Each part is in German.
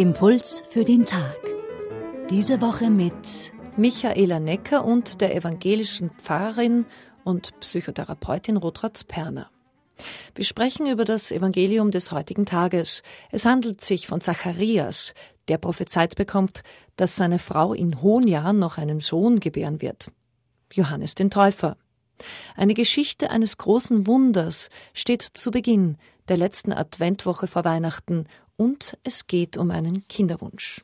Impuls für den Tag. Diese Woche mit Michaela Necker und der evangelischen Pfarrerin und Psychotherapeutin Rotratz Perner. Wir sprechen über das Evangelium des heutigen Tages. Es handelt sich von Zacharias, der prophezeit bekommt, dass seine Frau in hohen Jahren noch einen Sohn gebären wird. Johannes den Täufer. Eine Geschichte eines großen Wunders steht zu Beginn der letzten Adventwoche vor Weihnachten und es geht um einen Kinderwunsch.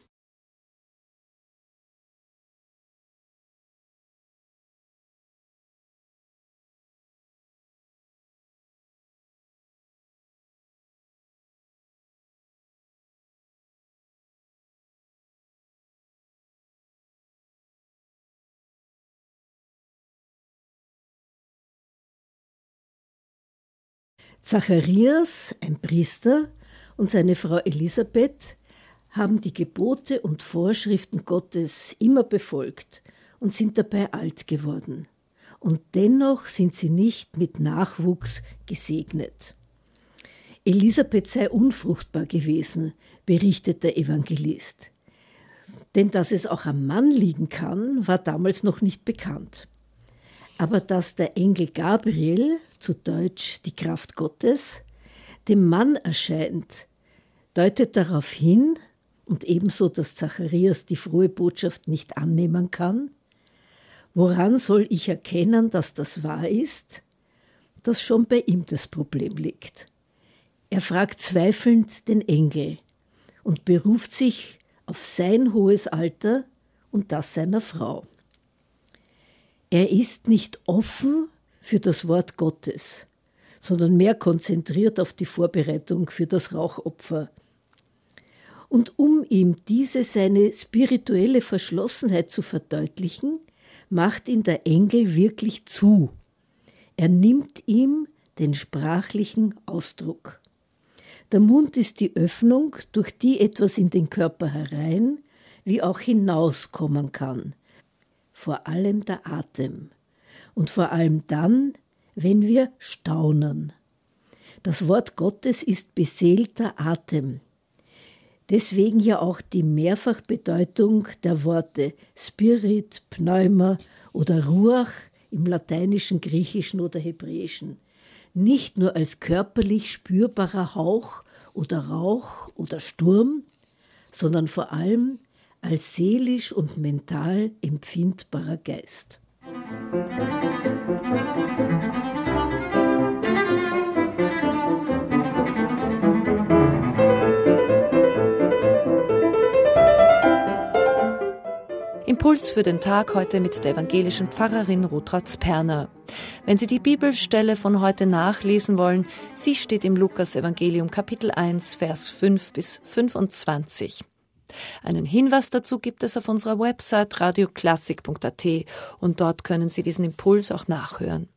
Zacharias, ein Priester, und seine Frau Elisabeth haben die Gebote und Vorschriften Gottes immer befolgt und sind dabei alt geworden. Und dennoch sind sie nicht mit Nachwuchs gesegnet. Elisabeth sei unfruchtbar gewesen, berichtet der Evangelist. Denn dass es auch am Mann liegen kann, war damals noch nicht bekannt. Aber dass der Engel Gabriel zu Deutsch die Kraft Gottes, dem Mann erscheint, deutet darauf hin, und ebenso, dass Zacharias die frohe Botschaft nicht annehmen kann. Woran soll ich erkennen, dass das wahr ist? Dass schon bei ihm das Problem liegt. Er fragt zweifelnd den Engel und beruft sich auf sein hohes Alter und das seiner Frau. Er ist nicht offen für das Wort Gottes, sondern mehr konzentriert auf die Vorbereitung für das Rauchopfer. Und um ihm diese seine spirituelle Verschlossenheit zu verdeutlichen, macht ihn der Engel wirklich zu. Er nimmt ihm den sprachlichen Ausdruck. Der Mund ist die Öffnung, durch die etwas in den Körper herein wie auch hinauskommen kann. Vor allem der Atem und vor allem dann, wenn wir staunen. Das Wort Gottes ist beseelter Atem. Deswegen ja auch die Mehrfachbedeutung der Worte Spirit, Pneuma oder Ruach im lateinischen, griechischen oder hebräischen. Nicht nur als körperlich spürbarer Hauch oder Rauch oder Sturm, sondern vor allem als seelisch und mental empfindbarer Geist. Impuls für den Tag heute mit der evangelischen Pfarrerin Rotratz Perner. Wenn Sie die Bibelstelle von heute nachlesen wollen, sie steht im Lukas Evangelium Kapitel 1, Vers 5 bis 25. Einen Hinweis dazu gibt es auf unserer Website radioklassik.at und dort können Sie diesen Impuls auch nachhören.